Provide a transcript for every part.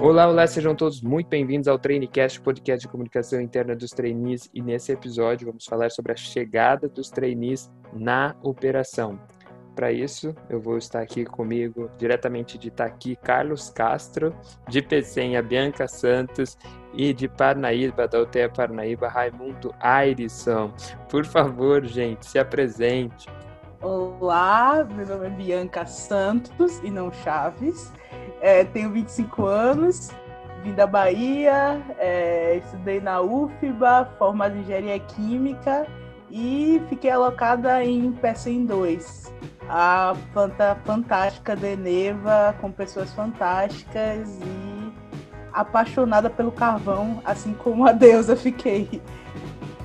Olá, olá, sejam todos muito bem-vindos ao Trainecast, podcast de comunicação interna dos trainees. E nesse episódio vamos falar sobre a chegada dos trainees na operação. Para isso, eu vou estar aqui comigo, diretamente de Itaqui, Carlos Castro, de Pecenha, Bianca Santos e de Parnaíba, da UTE Parnaíba, Raimundo Airisson. Por favor, gente, se apresente. Olá, meu nome é Bianca Santos e não Chaves. É, tenho 25 anos, vim da Bahia, é, estudei na UFBA, formada em engenharia química e fiquei alocada em PECEM 2, a planta fantástica de Eneva, com pessoas fantásticas e apaixonada pelo carvão, assim como a deusa fiquei.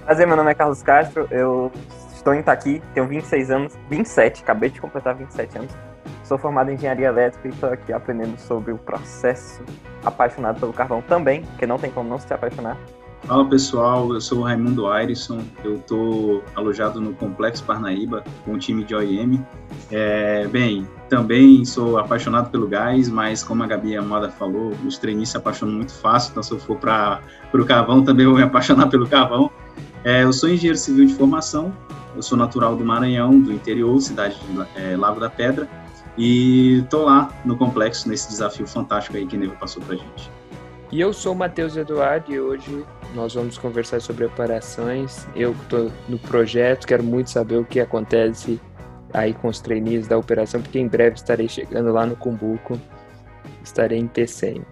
Prazer, meu nome é Carlos Castro, eu estou em Itaqui, tenho 26 anos, 27, acabei de completar 27 anos. Sou formado em engenharia elétrica e estou aqui aprendendo sobre o processo, apaixonado pelo carvão também, porque não tem como não se apaixonar. Fala pessoal, eu sou o Raimundo Airisson, eu estou alojado no Complexo Parnaíba com o time de OIM. É, bem, também sou apaixonado pelo gás, mas como a Gabi Amada falou, os treinistas se apaixonam muito fácil, então se eu for para o carvão também vou me apaixonar pelo carvão. É, eu sou engenheiro civil de formação, eu sou natural do Maranhão, do interior, cidade de é, Lago da Pedra, e estou lá no complexo, nesse desafio fantástico aí que Neva passou para gente. E eu sou o Matheus Eduardo e hoje nós vamos conversar sobre operações. Eu estou no projeto, quero muito saber o que acontece aí com os trainees da operação, porque em breve estarei chegando lá no Cumbuco, estarei em PCM.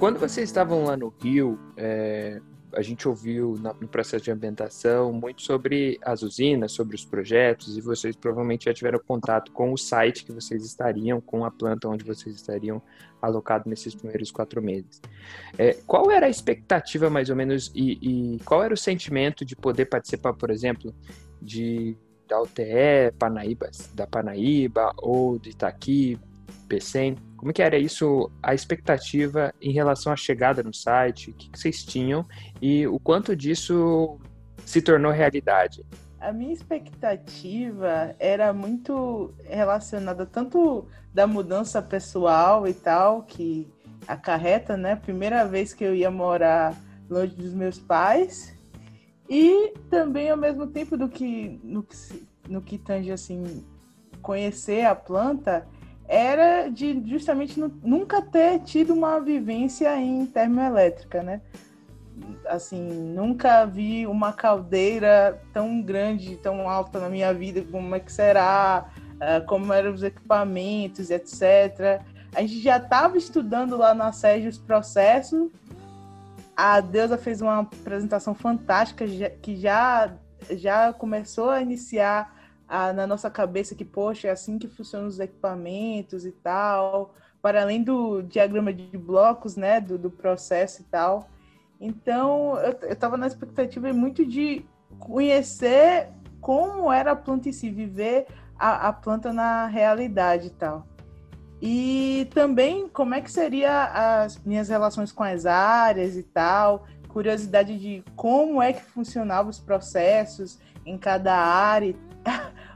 Quando vocês estavam lá no Rio, é, a gente ouviu no processo de ambientação muito sobre as usinas, sobre os projetos, e vocês provavelmente já tiveram contato com o site que vocês estariam, com a planta onde vocês estariam alocados nesses primeiros quatro meses. É, qual era a expectativa, mais ou menos, e, e, qual era o sentimento de poder participar, por exemplo, de da UTE, Panaíba, da Panaíba, ou de Itaqui, PCM? Como que era isso, a expectativa em relação à chegada no site? O que, vocês tinham e o quanto disso se tornou realidade? A minha expectativa era muito relacionada tanto da mudança pessoal e tal, que acarreta, né? Primeira vez que eu ia morar longe dos meus pais, e também ao mesmo tempo do que no que, no que tange assim conhecer a planta era de justamente nunca ter tido uma vivência em termoelétrica, né? Assim, nunca vi uma caldeira tão grande, tão alta na minha vida, como é que será, ah, como eram os equipamentos, etc. A gente já estava estudando lá na SEG os processos. A Deusa fez uma apresentação fantástica que já, já começou a iniciar a, na nossa cabeça que, poxa, é assim que funcionam os equipamentos e tal, para além do diagrama de blocos, né, do, do processo e tal. Então, eu estava na expectativa muito de conhecer como era a planta em si, viver a, a planta na realidade e tal. E também como é que seria as minhas relações com as áreas e tal, curiosidade de como é que funcionavam os processos em cada área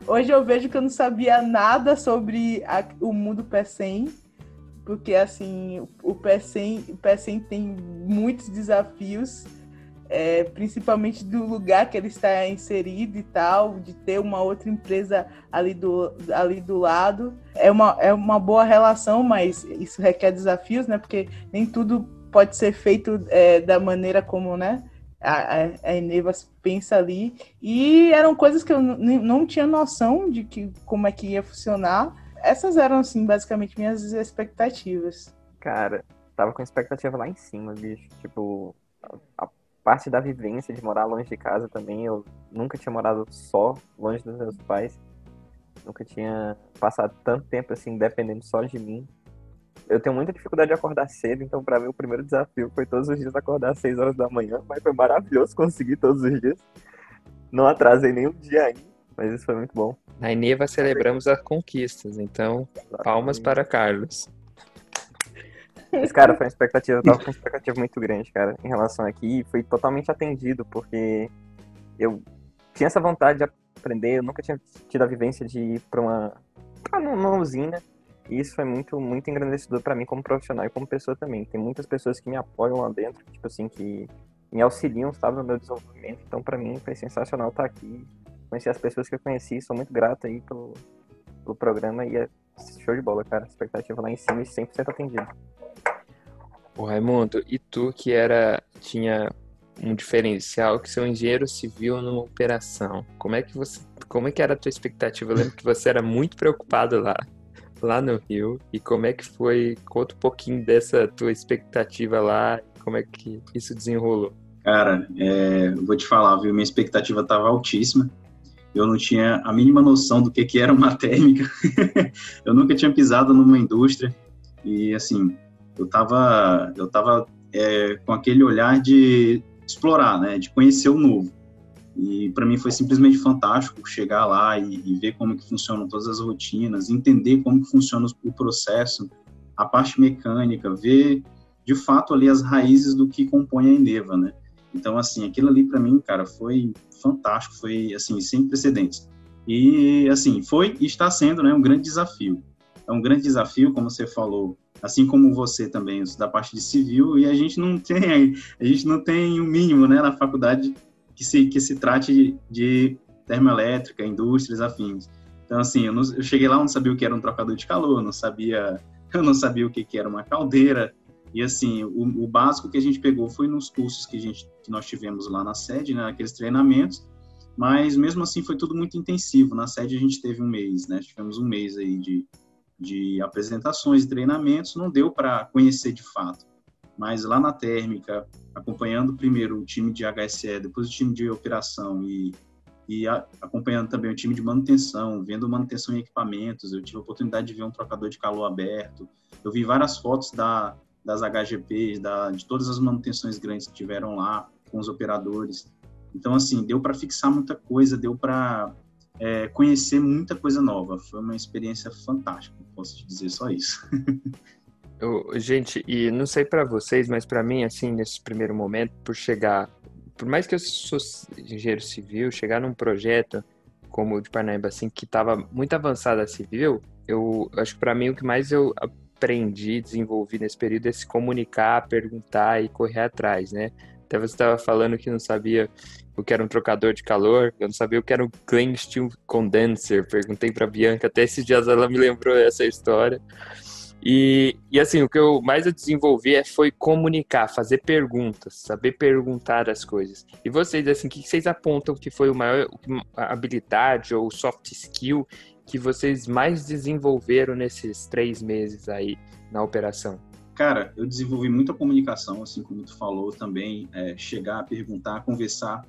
Hoje eu vejo que eu não sabia nada sobre a, o mundo PECEM, porque assim, o PECEM, o PECEM tem muitos desafios, é, principalmente do lugar que ele está inserido e tal, de ter uma outra empresa ali do, ali do lado. É uma, é uma boa relação, mas isso requer desafios, né? Porque nem tudo pode ser feito é, da maneira como, né? A, a pensa ali. E eram coisas que eu não tinha noção de que, como é que ia funcionar. Essas eram, assim, basicamente minhas expectativas. Cara, tava com expectativa lá em cima, bicho. Tipo, a, a parte da vivência de morar longe de casa também. Eu nunca tinha morado só, longe dos meus pais. Nunca tinha passado tanto tempo, assim, dependendo só de mim eu tenho muita dificuldade de acordar cedo, então para mim o primeiro desafio foi todos os dias acordar às 6 horas da manhã, mas foi maravilhoso conseguir todos os dias. Não atrasei nenhum dia ainda, mas isso foi muito bom. Na Eneva celebramos as conquistas, então Exatamente. palmas para Carlos. Mas, cara, foi uma expectativa, eu tava com uma expectativa muito grande, cara, em relação aqui, e fui totalmente atendido, porque eu tinha essa vontade de aprender, eu nunca tinha tido a vivência de ir para uma, pra uma usina. E isso foi muito, muito engrandecedor para mim como profissional e como pessoa também. Tem muitas pessoas que me apoiam lá dentro, tipo assim, que me auxiliam, sabe, no meu desenvolvimento. Então, para mim, foi sensacional estar aqui, conhecer as pessoas que eu conheci, sou muito grato aí pelo, pelo programa e é show de bola, cara. Expectativa lá em cima e 100% atendido. O Raimundo, e tu que era tinha um diferencial que seu engenheiro civil numa operação. Como é que você, como é que era a tua expectativa? Eu lembro que você era muito preocupado lá, lá no Rio. E como é que foi? Conta um pouquinho dessa tua expectativa lá, como é que isso desenrolou? Cara, é, vou te falar, viu? Minha expectativa estava altíssima. Eu não tinha a mínima noção do que, que era uma térmica. eu nunca tinha pisado numa indústria. E, assim, eu estava eu tava, é, com aquele olhar de explorar, né, de conhecer o novo. E para mim foi simplesmente fantástico chegar lá e, e, ver como que funcionam todas as rotinas, entender como que funciona o processo, a parte mecânica, ver de fato ali as raízes do que compõe a Eneva, né? Então assim, aquilo ali para mim, cara, foi fantástico, foi assim sem precedentes. E assim, foi e está sendo, né, um grande desafio. É um grande desafio, como você falou, assim como você também, da parte de civil, e a gente não tem, a gente não tem o mínimo, né, na faculdade que se, que se trate de termoelétrica, indústrias afins. Então, assim, eu, não, eu cheguei lá, não sabia o que era um trocador de calor, não sabia, eu não sabia o que, que era uma caldeira, e assim, o, o, básico que a gente pegou foi nos cursos que, a gente, que nós tivemos lá na sede, né, aqueles treinamentos, mas mesmo assim foi tudo muito intensivo. Na sede a gente teve um mês, né, tivemos um mês aí de, de apresentações e treinamentos, não deu para conhecer de fato. Mas lá na térmica, acompanhando primeiro o time de HSE, depois o time de operação e, e a, acompanhando também o time de manutenção, vendo manutenção em equipamentos, eu tive a oportunidade de ver um trocador de calor aberto, eu vi várias fotos da, das HGPs, da, de todas as manutenções grandes que tiveram lá com os operadores. Então, assim, deu para fixar muita coisa, deu para é, conhecer muita coisa nova. Foi uma experiência fantástica, posso te dizer só isso. Eu, gente, e não sei para vocês, mas para mim, assim, nesse primeiro momento, por chegar, por mais que eu sou engenheiro civil, chegar num projeto como o de Parnaíba, assim, que estava muito avançado a civil, eu acho que para mim o que mais eu aprendi, desenvolvi nesse período é se comunicar, perguntar e correr atrás, né? Até você estava falando que não sabia o que era um trocador de calor, eu não sabia o que era um clean steel condenser. Perguntei para Bianca, até esses dias ela me lembrou essa história. E, e assim, o que eu mais eu desenvolvi é, foi comunicar, fazer perguntas, saber perguntar as coisas. E vocês, assim, o que vocês apontam que foi o maior habilidade ou soft skill que vocês mais desenvolveram nesses três meses aí na operação? Cara, eu desenvolvi muita comunicação, assim como tu falou também, é, chegar, perguntar, conversar.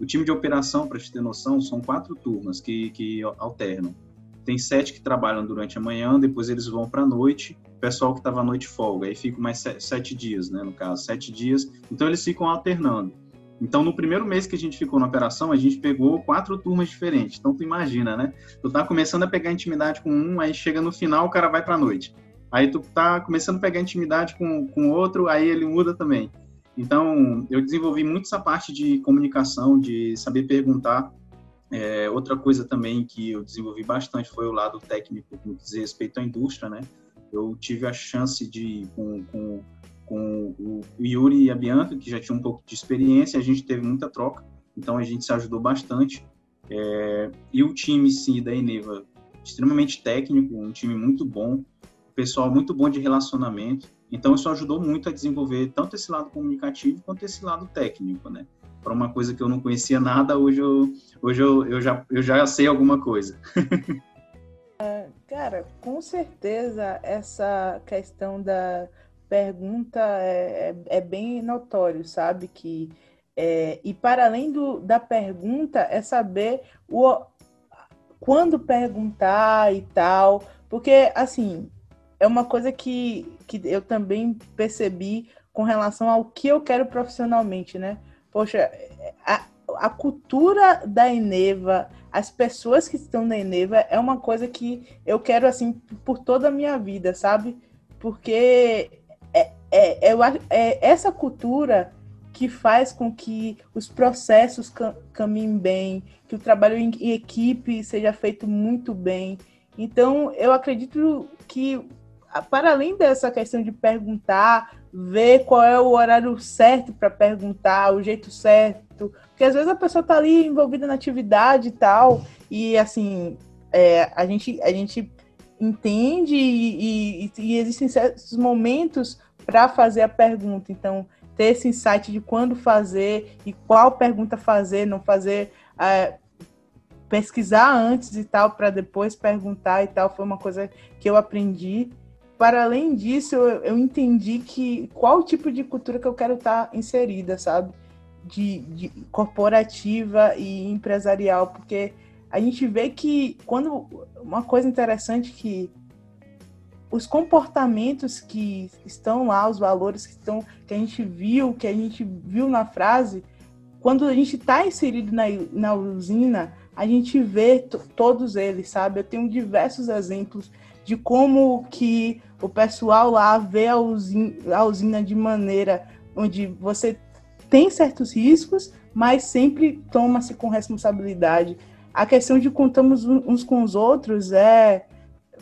O time de operação, para te ter noção, são quatro turmas que, que alternam. Tem sete que trabalham durante a manhã, depois eles vão para a noite. O pessoal que estava à noite folga, aí ficam mais sete dias, né? No caso, sete dias. Então eles ficam alternando. Então, no primeiro mês que a gente ficou na operação, a gente pegou quatro turmas diferentes. Então, tu imagina, né? Tu tá começando a pegar intimidade com um, aí chega no final, o cara vai pra noite. Aí tu tá começando a pegar intimidade com, com outro, aí ele muda também. Então, eu desenvolvi muito essa parte de comunicação, de saber perguntar. É, outra coisa também que eu desenvolvi bastante foi o lado técnico, no que diz respeito à indústria, né? Eu tive a chance de, com, com, com o Yuri e a Bianca, que já tinham um pouco de experiência, a gente teve muita troca, então a gente se ajudou bastante. É, e o time, sim, da Eneva, extremamente técnico, um time muito bom, pessoal muito bom de relacionamento. Então, isso ajudou muito a desenvolver tanto esse lado comunicativo quanto esse lado técnico, né? Para uma coisa que eu não conhecia nada, hoje eu, hoje eu, eu, já, eu já sei alguma coisa. É, cara, com certeza essa questão da pergunta é, é, é bem notório, sabe? Que, é, e para além do, da pergunta, é saber o, quando perguntar e tal. Porque, assim, é uma coisa que, que eu também percebi com relação ao que eu quero profissionalmente, né? Poxa, a, a cultura da Eneva, as pessoas que estão na Eneva é uma coisa que eu quero, assim, por toda a minha vida, sabe? Porque é, é, é, é essa cultura que faz com que os processos caminhem bem, que o trabalho em equipe seja feito muito bem. Então, eu acredito que, para além dessa questão de perguntar, ver qual é o horário certo para perguntar, o jeito certo, porque às vezes a pessoa está ali envolvida na atividade e tal, e assim, é, a, gente, a gente entende e, e, e existem certos momentos para fazer a pergunta. Então, ter esse insight de quando fazer e qual pergunta fazer, não fazer. É, pesquisar antes e tal, para depois perguntar e tal, foi uma coisa que eu aprendi. Para além disso, eu, eu entendi que qual tipo de cultura que eu quero estar tá inserida, sabe? De, de corporativa e empresarial, porque a gente vê que quando uma coisa interessante que os comportamentos que estão lá, os valores que estão que a gente viu, que a gente viu na frase, quando a gente está inserido na, na usina, a gente vê todos eles, sabe? Eu tenho diversos exemplos de como que o pessoal lá vê a usina, a usina de maneira onde você tem certos riscos, mas sempre toma-se com responsabilidade. A questão de contamos uns com os outros é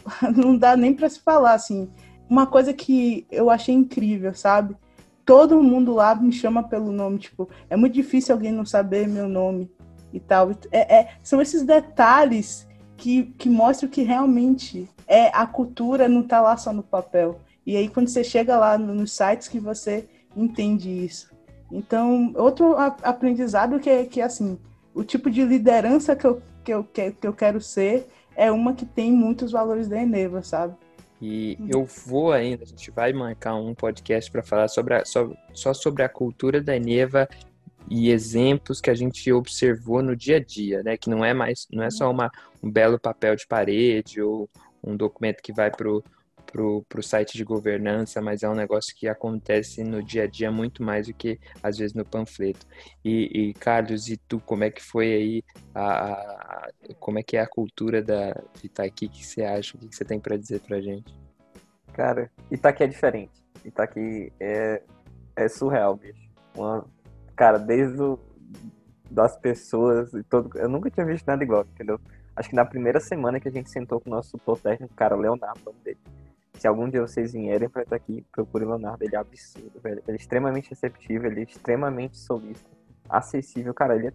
não dá nem para se falar, assim. Uma coisa que eu achei incrível, sabe? Todo mundo lá me chama pelo nome, tipo, é muito difícil alguém não saber meu nome e tal. É, é, são esses detalhes que, que mostram que realmente é a cultura não tá lá só no papel. E aí quando você chega lá nos sites que você entende isso. Então, outro aprendizado que é que assim, o tipo de liderança que eu, que eu, que eu quero ser é uma que tem muitos valores da Eneva, sabe? E eu vou ainda, a gente vai marcar um podcast para falar sobre a, só, só sobre a cultura da Eneva e exemplos que a gente observou no dia a dia, né? Que não é mais, não é só uma, um belo papel de parede ou um documento que vai para o site de governança, mas é um negócio que acontece no dia a dia muito mais do que às vezes no panfleto. E, e Carlos, e tu, como é que foi aí, a, a como é que é a cultura da Itaqui? O que você acha? O que você tem para dizer para gente? Cara, Itaqui é diferente. Itaqui é, é surreal, bicho. Uma, cara, desde o, das pessoas e todo, eu nunca tinha visto nada igual, entendeu? Acho que na primeira semana que a gente sentou com o nosso tutor técnico, cara, Leonardo, o nome dele se algum dia vocês vierem pra estar aqui, procure o Leonardo. Ele é absurdo, velho. Ele é extremamente receptivo, ele é extremamente solista, acessível. Cara, ele é,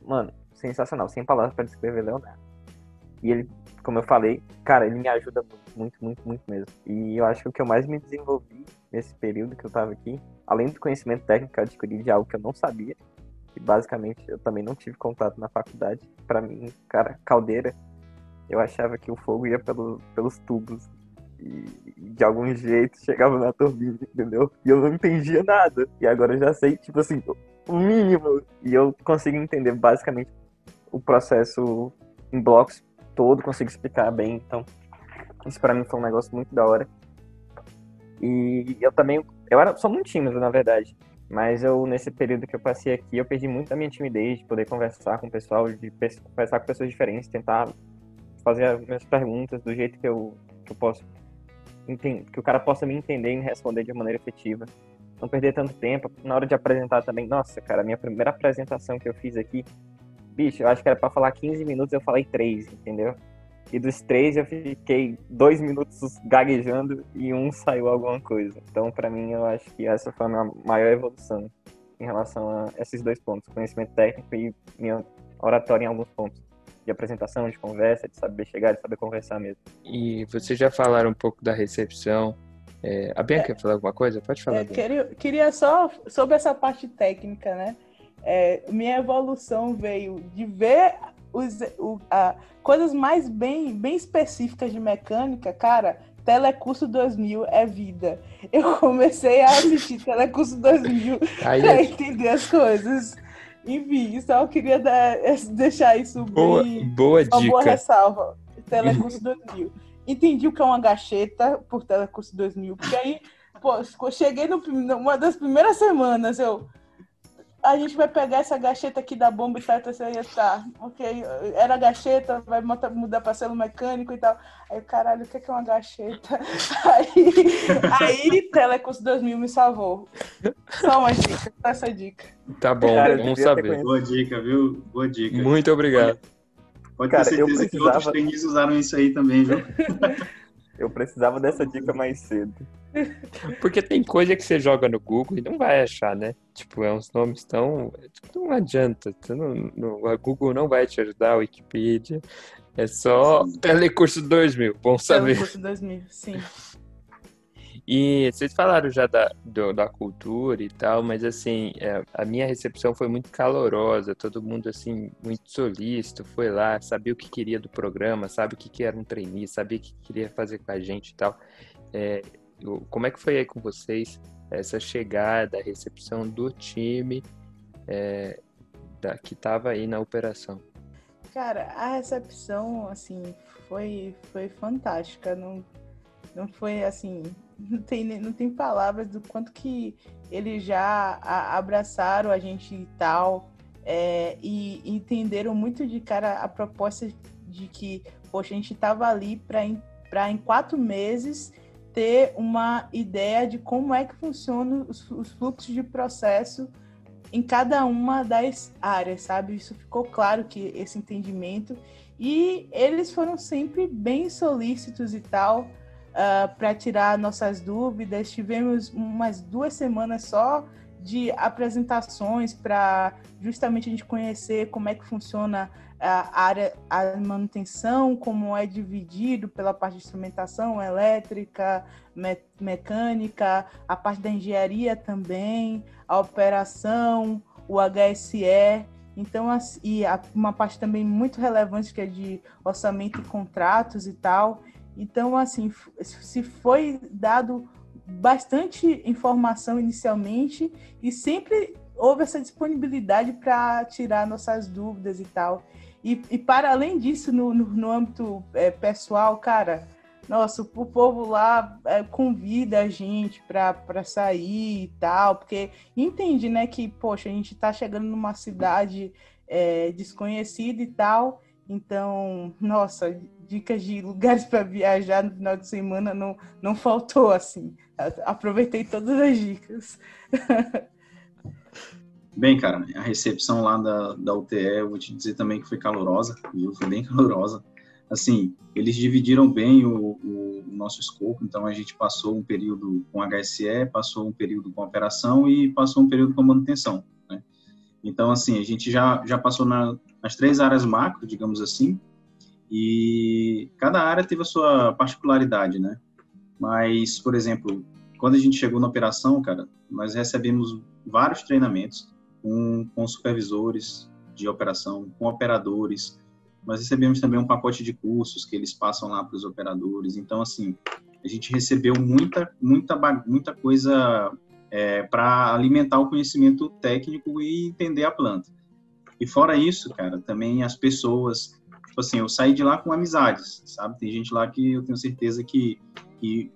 mano, sensacional. Sem palavras para descrever Leonardo. E ele, como eu falei, cara, ele me ajuda muito, muito, muito, muito mesmo. E eu acho que o que eu mais me desenvolvi nesse período que eu tava aqui, além do conhecimento técnico que eu adquiri de algo que eu não sabia, que basicamente eu também não tive contato na faculdade. Para mim, cara, caldeira, eu achava que o fogo ia pelo, pelos tubos e de algum jeito chegava na turbina, entendeu? E eu não entendia nada. E agora eu já sei, tipo assim, o mínimo. E eu consigo entender basicamente o processo em blocos todo, consigo explicar bem. Então, isso para mim foi um negócio muito da hora. E eu também, eu era, sou muito tímido, na verdade. Mas eu, nesse período que eu passei aqui, eu perdi muito a minha timidez de poder conversar com o pessoal, de conversar com pessoas diferentes, tentar fazer as minhas perguntas do jeito que eu, que eu posso que o cara possa me entender e me responder de maneira efetiva. Não perder tanto tempo. Na hora de apresentar também, nossa, cara, minha primeira apresentação que eu fiz aqui, bicho, eu acho que era para falar 15 minutos, eu falei 3, entendeu? E dos três eu fiquei dois minutos gaguejando e um saiu alguma coisa. Então, para mim, eu acho que essa foi a minha maior evolução em relação a esses dois pontos: conhecimento técnico e minha oratória em alguns pontos de apresentação, de conversa, de saber chegar, de saber conversar mesmo. E vocês já falaram um pouco da recepção. É, a Bianca é, quer falar alguma coisa? Pode falar. É, queria, queria só sobre essa parte técnica, né? É, minha evolução veio de ver os, o, a, coisas mais bem, bem específicas de mecânica, cara. Telecurso 2000 é vida. Eu comecei a assistir Telecurso 2000 para é entender as coisas. Enfim, só queria dar, deixar isso boa, bem. Boa uma dica. boa ressalva. Telecurso 2000. Entendi o que é uma gacheta por Telecurso 2000, porque aí, pô, cheguei no, numa das primeiras semanas, eu. A gente vai pegar essa gacheta aqui da bomba e tal, você ia tá, ok, era gacheta, vai mudar para selo mecânico e tal. Aí, caralho, o que é, que é uma gacheta? Aí, aí Telecurso 2000 me salvou. Só uma dica, essa dica. Tá bom, Cara, bom saber. Boa dica, viu? Boa dica. Muito obrigado. Pode Cara, ter certeza precisava... que outros tênis usaram isso aí também, viu? Eu precisava dessa dica mais cedo. Porque tem coisa que você joga no Google e não vai achar, né? Tipo, é uns nomes tão. Tipo, não adianta. Não, não, a Google não vai te ajudar, a Wikipedia. É só Telecurso 2000, bom saber. Telecurso 2000, sim. E vocês falaram já da, do, da cultura e tal, mas assim, é, a minha recepção foi muito calorosa, todo mundo assim, muito solícito, foi lá, sabia o que queria do programa, sabe o que, que era um trainee, sabia o que queria fazer com a gente e tal. É, como é que foi aí com vocês essa chegada, a recepção do time é, da, que estava aí na operação? Cara, a recepção, assim, foi, foi fantástica. Não, não foi assim, não tem, não tem palavras do quanto que eles já abraçaram a gente e tal, é, e entenderam muito de cara a proposta de que, poxa, a gente estava ali para em quatro meses ter uma ideia de como é que funcionam os, os fluxos de processo em cada uma das áreas, sabe? Isso ficou claro que esse entendimento e eles foram sempre bem solícitos e tal uh, ah, para tirar nossas dúvidas. Tivemos umas duas semanas só de apresentações para justamente a gente conhecer como é que funciona a área a manutenção, como é dividido pela parte de instrumentação elétrica, me mecânica, a parte da engenharia também, a operação, o HSE. Então, e uma parte também muito relevante que é de orçamento e contratos e tal. Então, assim, se foi dado bastante informação inicialmente e sempre houve essa disponibilidade para tirar nossas dúvidas e tal. E, e para além disso, no, no, no âmbito é, pessoal, cara, nossa, o povo lá é, convida a gente para sair e tal, porque entende, né, que, poxa, a gente está chegando numa cidade é, desconhecida e tal, então, nossa, dicas de lugares para viajar no final de semana não, não faltou, assim. Aproveitei todas as dicas. Bem, cara, a recepção lá da, da UTE, eu vou te dizer também que foi calorosa, viu? Foi bem calorosa. Assim, eles dividiram bem o, o, o nosso escopo, então a gente passou um período com HSE, passou um período com operação e passou um período com manutenção, né? Então, assim, a gente já, já passou na, nas três áreas macro, digamos assim, e cada área teve a sua particularidade, né? Mas, por exemplo, quando a gente chegou na operação, cara, nós recebemos vários treinamentos com, com supervisores de operação, com operadores. Nós recebemos também um pacote de cursos que eles passam lá para os operadores. Então, assim, a gente recebeu muita, muita, muita coisa é, para alimentar o conhecimento técnico e entender a planta. E fora isso, cara, também as pessoas, tipo assim, eu saí de lá com amizades, sabe? Tem gente lá que eu tenho certeza que, que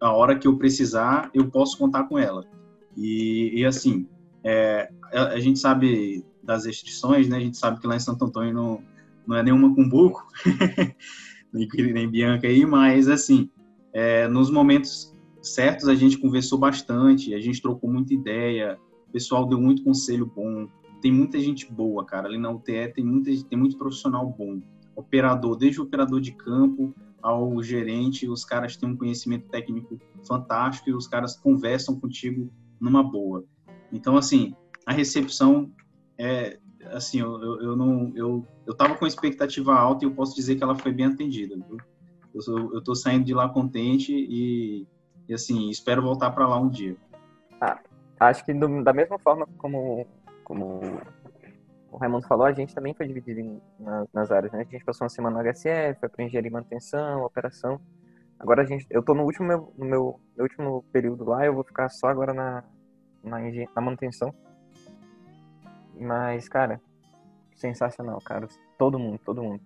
a hora que eu precisar, eu posso contar com ela. E, e assim, é, a, a, gente sabe das restrições, né? A gente sabe que lá em Santo Antônio não, não é nenhuma cumbuco, nem, nem Bianca aí, mas assim, é, nos momentos certos a gente conversou bastante, a gente trocou muita ideia, o pessoal deu muito conselho bom, tem muita gente boa, cara. Ali na UTE tem, muita, tem muito profissional bom. Operador, desde o operador de campo ao gerente, os caras têm um conhecimento técnico fantástico e os caras conversam contigo numa boa. Então, assim, a recepção é, assim, eu, eu, não, eu, eu tava com expectativa alta e eu posso dizer que ela foi bem atendida, viu? Eu, sou, eu tô saindo de lá contente e, e assim, espero voltar para lá um dia. Ah, acho que do, da mesma forma como como o Raimundo falou, a gente também foi dividido em, nas, nas, áreas, né? A gente passou uma semana no HCF, foi para engenharia e manutenção, operação. Agora a gente, eu tô no último meu, no meu, meu último período lá, eu vou ficar só agora na na, na manutenção. Mas, cara, sensacional, cara. Todo mundo, todo mundo.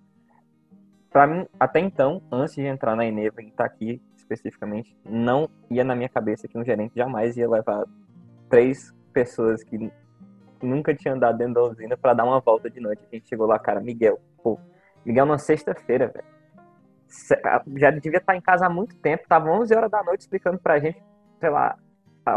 Pra mim, até então, antes de entrar na Eneva e estar tá aqui especificamente, não ia na minha cabeça que um gerente jamais ia levar três pessoas que nunca tinha andado dentro da usina para dar uma volta de noite. A gente chegou lá, cara, Miguel, pô, Miguel numa sexta-feira, velho. Já devia estar em casa há muito tempo, tava 11 horas da noite explicando pra gente, sei lá,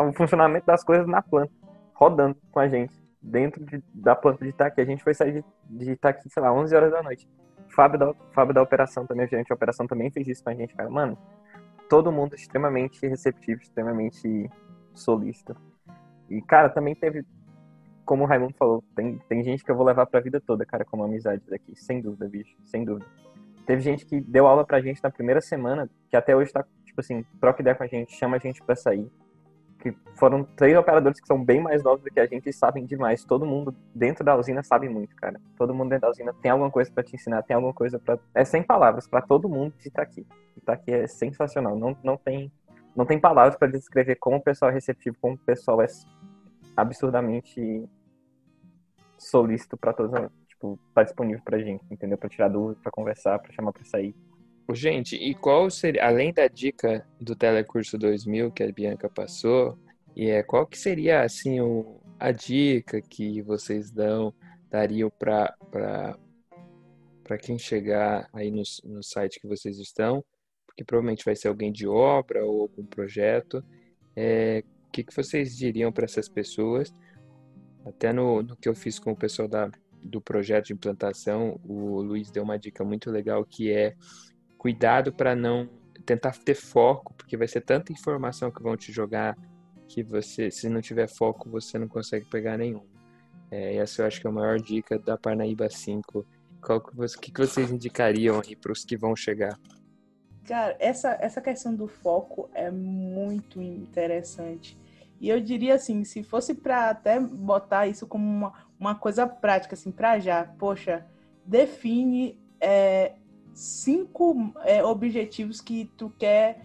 o funcionamento das coisas na planta, rodando com a gente, dentro de, da planta de Itaqui. A gente foi sair de, de Itaqui, sei lá, 11 horas da noite. Fábio da, Fábio da operação também, o gerente de operação também fez isso com a gente, cara. Mano, todo mundo extremamente receptivo, extremamente solícito. E, cara, também teve, como o Raimundo falou, tem, tem gente que eu vou levar pra vida toda, cara, como amizade daqui, sem dúvida, bicho, sem dúvida. Teve gente que deu aula pra gente na primeira semana, que até hoje tá, tipo assim, troca ideia com a gente, chama a gente pra sair. Que foram três operadores que são bem mais novos do que a gente e sabem demais. Todo mundo dentro da usina sabe muito, cara. Todo mundo dentro da usina tem alguma coisa para te ensinar, tem alguma coisa para É sem palavras, para todo mundo que tá aqui. Que tá aqui é sensacional. Não, não tem não tem palavras para descrever como o pessoal é receptivo, como o pessoal é absurdamente solícito para todos, tipo, tá disponível pra gente, entendeu? Para tirar dúvida, para conversar, para chamar para sair. Gente, e qual seria, além da dica do Telecurso 2000 que a Bianca passou, e é qual que seria assim o, a dica que vocês dão, dariam para para quem chegar aí no, no site que vocês estão que provavelmente vai ser alguém de obra ou algum projeto. É, o que, que vocês diriam para essas pessoas? Até no, no que eu fiz com o pessoal da, do projeto de implantação, o Luiz deu uma dica muito legal que é cuidado para não tentar ter foco, porque vai ser tanta informação que vão te jogar que você, se não tiver foco, você não consegue pegar nenhum. É, essa eu acho que é a maior dica da Parnaíba 5. Qual que, você, que, que vocês indicariam aí para os que vão chegar? Cara, essa, essa questão do foco é muito interessante. E eu diria assim, se fosse para até botar isso como uma, uma coisa prática, assim, para já, poxa, define é, cinco é, objetivos que tu quer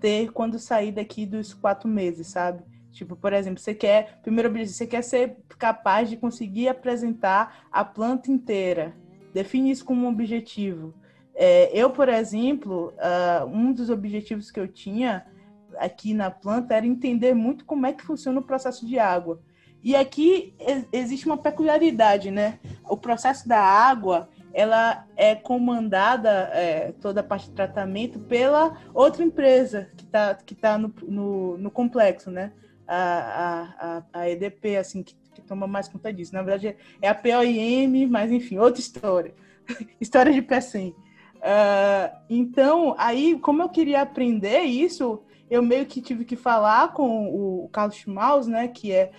ter quando sair daqui dos quatro meses, sabe? Tipo, por exemplo, você quer, primeiro objetivo, você quer ser capaz de conseguir apresentar a planta inteira. Define isso como um objetivo. É, eu, por exemplo, uh, um dos objetivos que eu tinha aqui na planta era entender muito como é que funciona o processo de água. E aqui existe uma peculiaridade, né? O processo da água, ela é comandada, é, toda a parte de tratamento, pela outra empresa que está que tá no, no, no, complexo, né? A, a, a EDP, assim, que, que, toma mais conta disso. Na verdade, é a POIM, mas enfim, outra história. história de PECEM. Uh, então, aí, como eu queria aprender isso, eu meio que tive que falar com o Carlos Schmaus, né, que é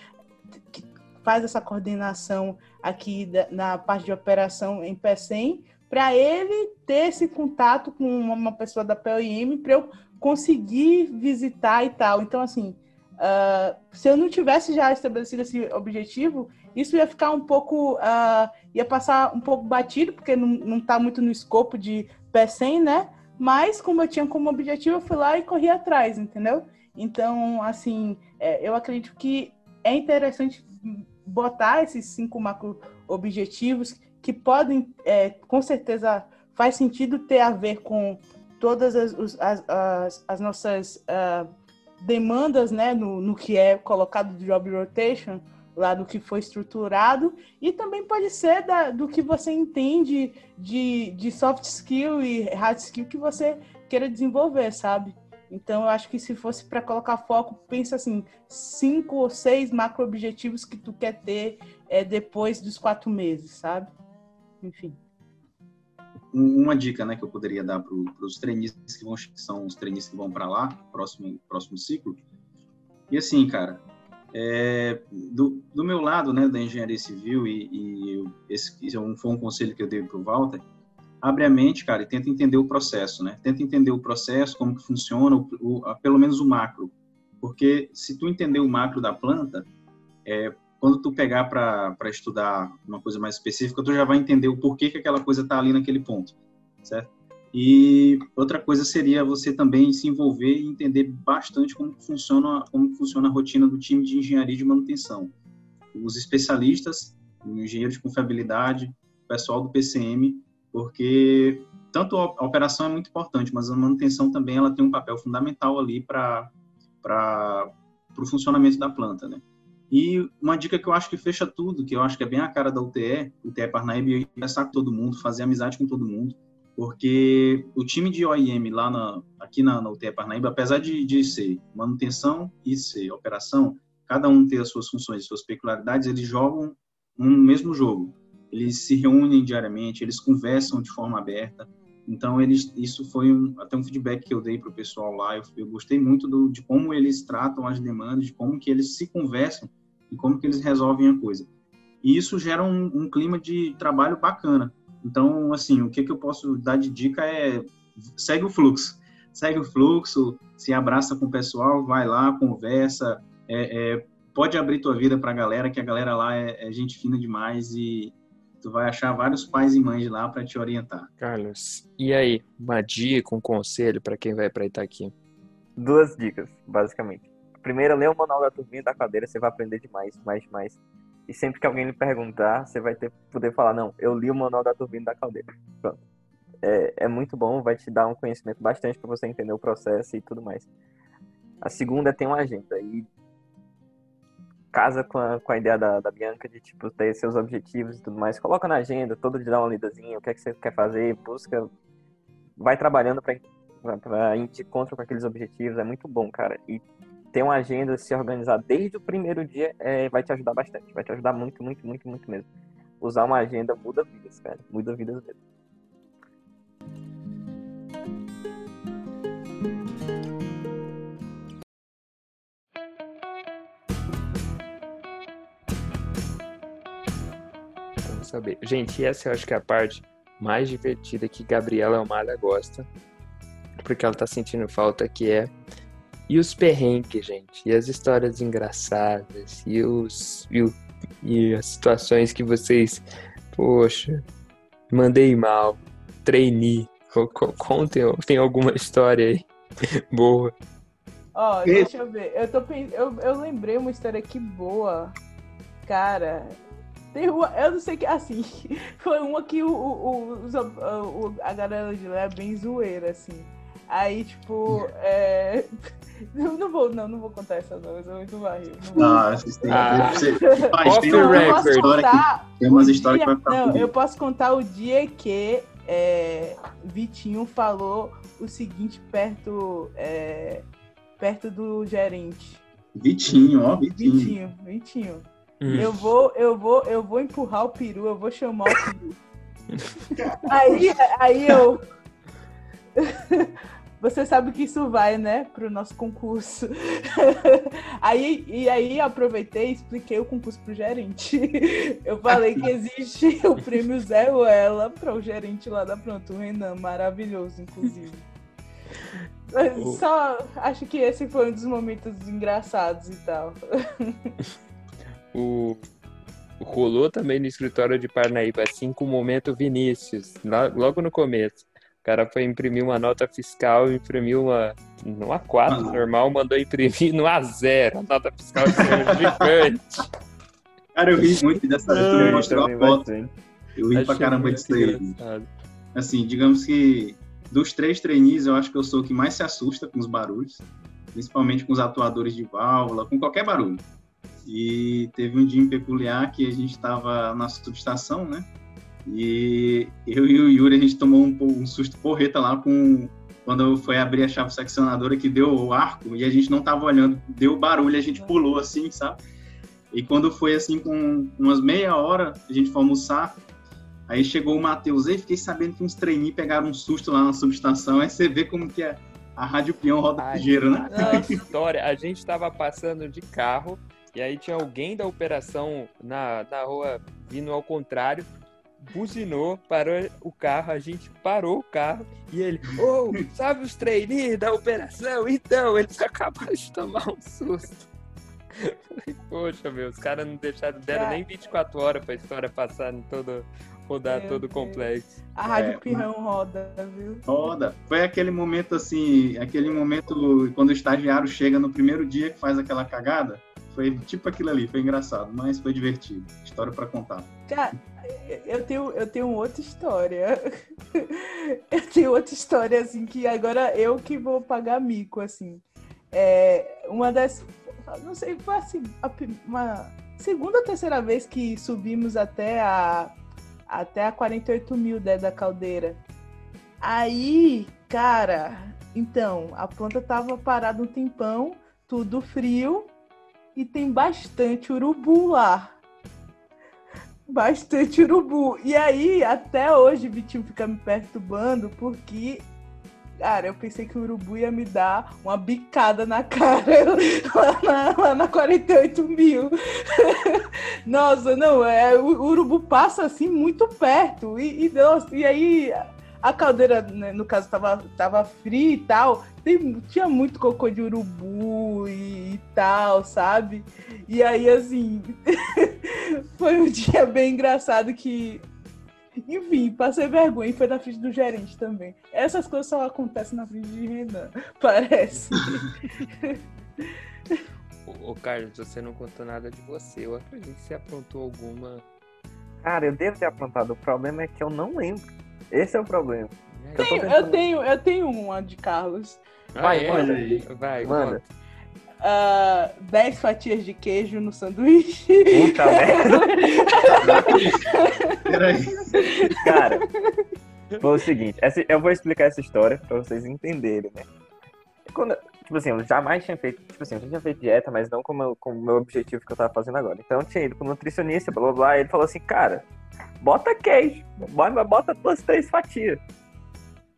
que faz essa coordenação aqui da, na parte de operação em PECEM, para ele ter esse contato com uma pessoa da POIM para eu conseguir visitar e tal. Então, assim, uh, se eu não tivesse já estabelecido esse objetivo, isso ia ficar um pouco, uh, ia passar um pouco batido, porque não está muito no escopo de PECEM, né? Mas, como eu tinha como objetivo, eu fui lá e corri atrás, entendeu? Então, assim, é, eu acredito que é interessante botar esses cinco macro objetivos que podem, é, com certeza, faz sentido ter a ver com todas as, as, as, as nossas uh, demandas, né, no, no que é colocado do job rotation, lá do que foi estruturado, e também pode ser da, do que você entende de, de soft skill e hard skill que você queira desenvolver, sabe? Então, eu acho que se fosse para colocar foco, pensa assim, cinco ou seis macro objetivos que tu quer ter é, depois dos quatro meses, sabe? Enfim. Uma dica, né, que eu poderia dar para os treinistas que vão, que são os treinistas que vão para lá, próximo próximo ciclo. E assim, cara, é, do, do, meu lado, né, da engenharia civil, e, e esse, esse é foi um conselho que eu dei para o Walter, abre a mente, cara, e tenta entender o processo, né? Tenta entender o processo, como que funciona, o, o, pelo menos o macro. Porque se tu entender o macro da planta, é, quando tu pegar para estudar uma coisa mais específica, tu já vai entender o porquê que aquela coisa está ali naquele ponto, certo? E outra coisa seria você também se envolver e entender bastante como funciona, como funciona a rotina do time de engenharia de manutenção. Os especialistas, o engenheiro de confiabilidade, o pessoal do PCM, porque tanto a operação é muito importante, mas a manutenção também ela tem um papel fundamental ali para o funcionamento da planta, né? E uma dica que eu acho que fecha tudo, que eu acho que é bem a cara da UTE, UTE Parnaíba, é conversar com todo mundo, fazer amizade com todo mundo, porque o time de OIM lá na, aqui na, na Parnaíba, apesar de, de ser manutenção e ser operação, cada um ter as suas funções, suas peculiaridades, eles jogam um mesmo jogo. Eles se reúnem diariamente, eles conversam de forma aberta. Então, eles, isso foi um, até um feedback que eu dei para o pessoal lá. Eu, eu gostei muito do, de como eles tratam as demandas, de como que eles se conversam e como que eles resolvem a coisa. E isso gera um, um clima de trabalho bacana. Então, assim, o que, que eu posso dar de dica é segue o fluxo. Segue o fluxo, se abraça com o pessoal, vai lá, conversa, é, é, pode abrir tua vida para a galera, que a galera lá é, é, gente fina demais e tu vai achar vários pais e mães lá para te orientar. Carlos, e aí, uma dica, um conselho para quem vai para Itaqui? Duas dicas, basicamente. Primeiro, lê o manual da turbina da cadeira, você vai aprender demais, mais, mais. E sempre que alguém lhe perguntar, você vai ter poder falar, não, eu li o manual da turbina da caldeira. Pronto. É, é muito bom, vai te dar um conhecimento bastante para você entender o processo e tudo mais. A segunda é ter uma agenda e casa com a, com a ideia da, da Bianca de tipo ter seus objetivos e tudo mais. Coloca na agenda, todo dia dá uma lidazinha, o que é que você quer fazer, busca, vai trabalhando para ir de com aqueles objetivos, é muito bom, cara. E ter uma agenda, se organizar desde o primeiro dia, é, vai te ajudar bastante. Vai te ajudar muito, muito, muito, muito mesmo. Usar uma agenda muda vidas, cara. Muda vidas mesmo. Vamos saber. Gente, essa eu acho que é a parte mais divertida que Gabriela Almada gosta. Porque ela tá sentindo falta, que é e os perrengues, gente, e as histórias engraçadas, e os e, o, e as situações que vocês, poxa, mandei mal, treinei. Contem, tem alguma história aí boa. Ó, oh, deixa eu ver. Eu, tô, eu, eu lembrei uma história que boa. Cara, tem uma, eu não sei que, assim, foi uma que o, o, o, a galera de lá é bem zoeira, assim. Aí, tipo, é... Eu não vou, não, não vou contar essa não, eu sou muito barril. Não, não vocês têm ah. você, Mas, tem, uma que, tem umas histórias que vai ficar Não, eu posso contar o dia que é, Vitinho falou o seguinte perto, é, perto do gerente. Vitinho, ó, Vitinho. Vitinho, Vitinho. Hum. Eu vou, eu vou, eu vou empurrar o peru, eu vou chamar o peru. aí, aí eu Você sabe que isso vai, né, para o nosso concurso. aí, e aí aproveitei e expliquei o concurso para o gerente. Eu falei que existe o prêmio Zé ou ela para o gerente lá da Pronto, o Renan, maravilhoso, inclusive. Só acho que esse foi um dos momentos engraçados e tal. o rolou também no escritório de Parnaíba, assim com o momento Vinícius, logo no começo. O cara foi imprimir uma nota fiscal, imprimiu uma no A4 ah. normal, mandou imprimir no A0. A nota fiscal é gigante. Cara, eu ri muito dessa história. Eu mostrei uma foto. Eu ri pra caramba disso aí. Assim, digamos que dos três trainees, eu acho que eu sou o que mais se assusta com os barulhos. Principalmente com os atuadores de válvula, com qualquer barulho. E teve um dia peculiar que a gente estava na subestação, né? E eu e o Yuri, a gente tomou um, um susto porreta lá com quando foi abrir a chave seccionadora que deu o arco e a gente não tava olhando, deu barulho, a gente pulou assim, sabe? E quando foi assim com umas meia hora, a gente foi almoçar, aí chegou o Matheus, e fiquei sabendo que uns treininhos pegaram um susto lá na subestação, aí você vê como que é a Rádio Peão roda ligeiro, né? A história, a gente tava passando de carro e aí tinha alguém da operação na, na rua vindo ao contrário, buzinou, parou o carro, a gente parou o carro e ele, ô, oh, sabe os trainees da operação? Então, eles acabaram de tomar um susto. Poxa, meu, os caras não deixaram, deram nem 24 horas pra história passar em todo, rodar meu todo o complexo. A Rádio é, Pirrão roda, viu? Roda. Foi aquele momento assim, aquele momento quando o estagiário chega no primeiro dia que faz aquela cagada. Foi tipo aquilo ali, foi engraçado, mas foi divertido. História para contar. Cara, eu tenho, eu tenho outra história. eu tenho outra história, assim, que agora eu que vou pagar mico, assim. É, uma das. não sei, foi assim, uma segunda ou terceira vez que subimos até a até a 48 mil né, da caldeira. Aí, cara, então, a planta tava parada um tempão, tudo frio, e tem bastante urubu lá. Bastante urubu. E aí, até hoje, o Vitinho fica me perturbando, porque Cara, eu pensei que o urubu ia me dar uma bicada na cara lá na, lá na 48 mil. Nossa, não, é, o urubu passa assim muito perto. E, e, nossa, e aí a caldeira, né, no caso, tava, tava fria e tal. Tem, tinha muito cocô de urubu e, e tal, sabe? E aí, assim, foi um dia bem engraçado que enfim, passei vergonha e foi na frente do gerente também. Essas coisas só acontecem na frente de Renan, parece. Ô, Carlos, você não contou nada de você. Eu acredito que você aprontou alguma. Cara, eu devo ter aprontado. O problema é que eu não lembro. Esse é o problema. Eu tenho, eu, tenho, eu tenho uma de Carlos. Ah, vai, manda aí. Vai, manda. Conta uh, ah, 10 fatias de queijo no sanduíche. Puta merda. Peraí. Cara, foi o seguinte, essa, eu vou explicar essa história pra vocês entenderem, né? Quando, tipo assim, eu jamais tinha feito, tipo assim, eu já tinha feito dieta, mas não como o meu objetivo que eu tava fazendo agora. Então eu tinha ido pro nutricionista, blá blá blá, e ele falou assim, cara, bota queijo, bota, bota duas, três fatias.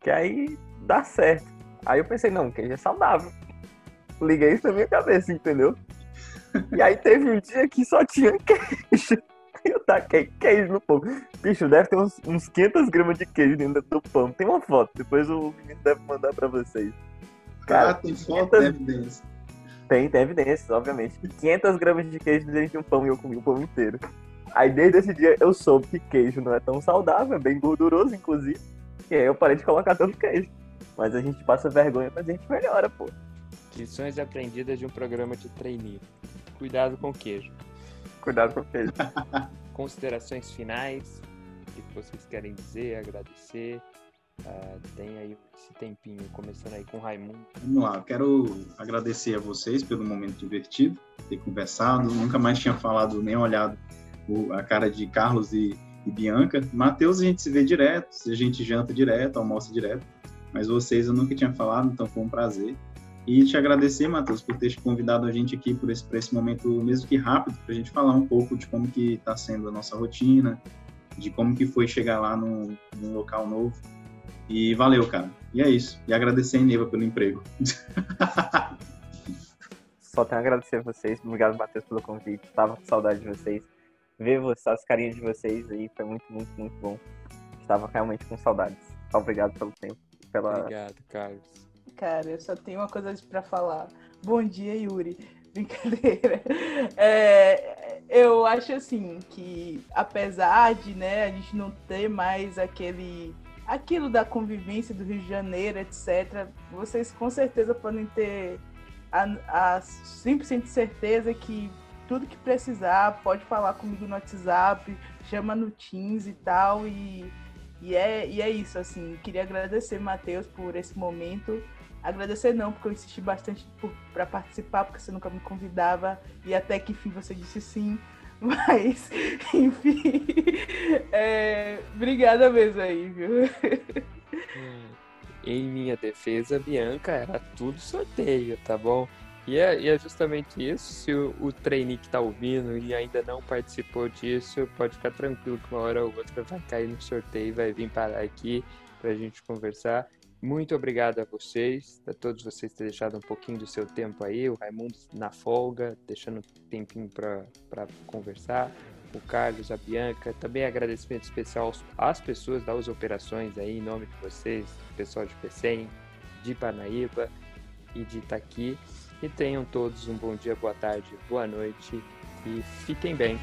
Que aí dá certo. Aí eu pensei, não, queijo é saudável. Liguei isso na minha cabeça, entendeu? E aí teve um dia que só tinha queijo. Eu taquei queijo no pão. Bicho, deve ter uns, uns 500 gramas de queijo dentro do pão. Tem uma foto, depois o menino deve mandar pra vocês. Cara, ah, tem foto, 500... tem evidência. Tem, tem evidências, obviamente. 500 gramas de queijo dentro de um pão e eu comi o pão inteiro. Aí desde esse dia eu soube que queijo não é tão saudável, é bem gorduroso, inclusive. E aí eu parei de colocar tanto queijo. Mas a gente passa vergonha, mas a gente melhora, pô. Lições aprendidas de um programa de trainee. Cuidado com o queijo. Cuidado com o queijo. Considerações finais, o que vocês querem dizer, agradecer. Uh, tem aí esse tempinho, começando aí com o Raimundo. Vamos lá, eu quero agradecer a vocês pelo momento divertido, ter conversado. Nunca mais tinha falado nem olhado a cara de Carlos e, e Bianca. Matheus a gente se vê direto, a gente janta direto, almoça direto. Mas vocês eu nunca tinha falado, então foi um prazer. E te agradecer, Matheus, por ter convidado a gente aqui por esse, por esse momento, mesmo que rápido, para a gente falar um pouco de como que está sendo a nossa rotina, de como que foi chegar lá num, num local novo. E valeu, cara. E é isso. E agradecer a Neva pelo emprego. Só tenho a agradecer a vocês. Obrigado, Matheus, pelo convite. Estava com saudade de vocês. Ver as carinhas de vocês aí foi muito, muito, muito bom. Estava realmente com saudades. Obrigado pelo tempo. Pela... Obrigado, Carlos cara. Eu só tenho uma coisa para falar. Bom dia, Yuri. Brincadeira. É, eu acho assim que apesar de né, a gente não ter mais aquele aquilo da convivência do Rio de Janeiro, etc., vocês com certeza podem ter a, a 100% de certeza que tudo que precisar, pode falar comigo no WhatsApp, chama no Teams e tal. E, e, é, e é isso, assim. Queria agradecer, Matheus, por esse momento. Agradecer não, porque eu insisti bastante para participar, porque você nunca me convidava e até que enfim você disse sim. Mas, enfim, é, obrigada mesmo aí, viu? Hum, em minha defesa, Bianca, era tudo sorteio, tá bom? E é, e é justamente isso. Se o, o trainee que tá ouvindo e ainda não participou disso, pode ficar tranquilo que uma hora ou outra vai cair no sorteio e vai vir parar aqui pra gente conversar. Muito obrigado a vocês, a todos vocês terem deixado um pouquinho do seu tempo aí, o Raimundo na folga, deixando um tempinho para conversar, o Carlos, a Bianca, também agradecimento especial às pessoas das operações aí, em nome de vocês, pessoal de PCM, de Parnaíba e de Itaqui, e tenham todos um bom dia, boa tarde, boa noite e fiquem bem.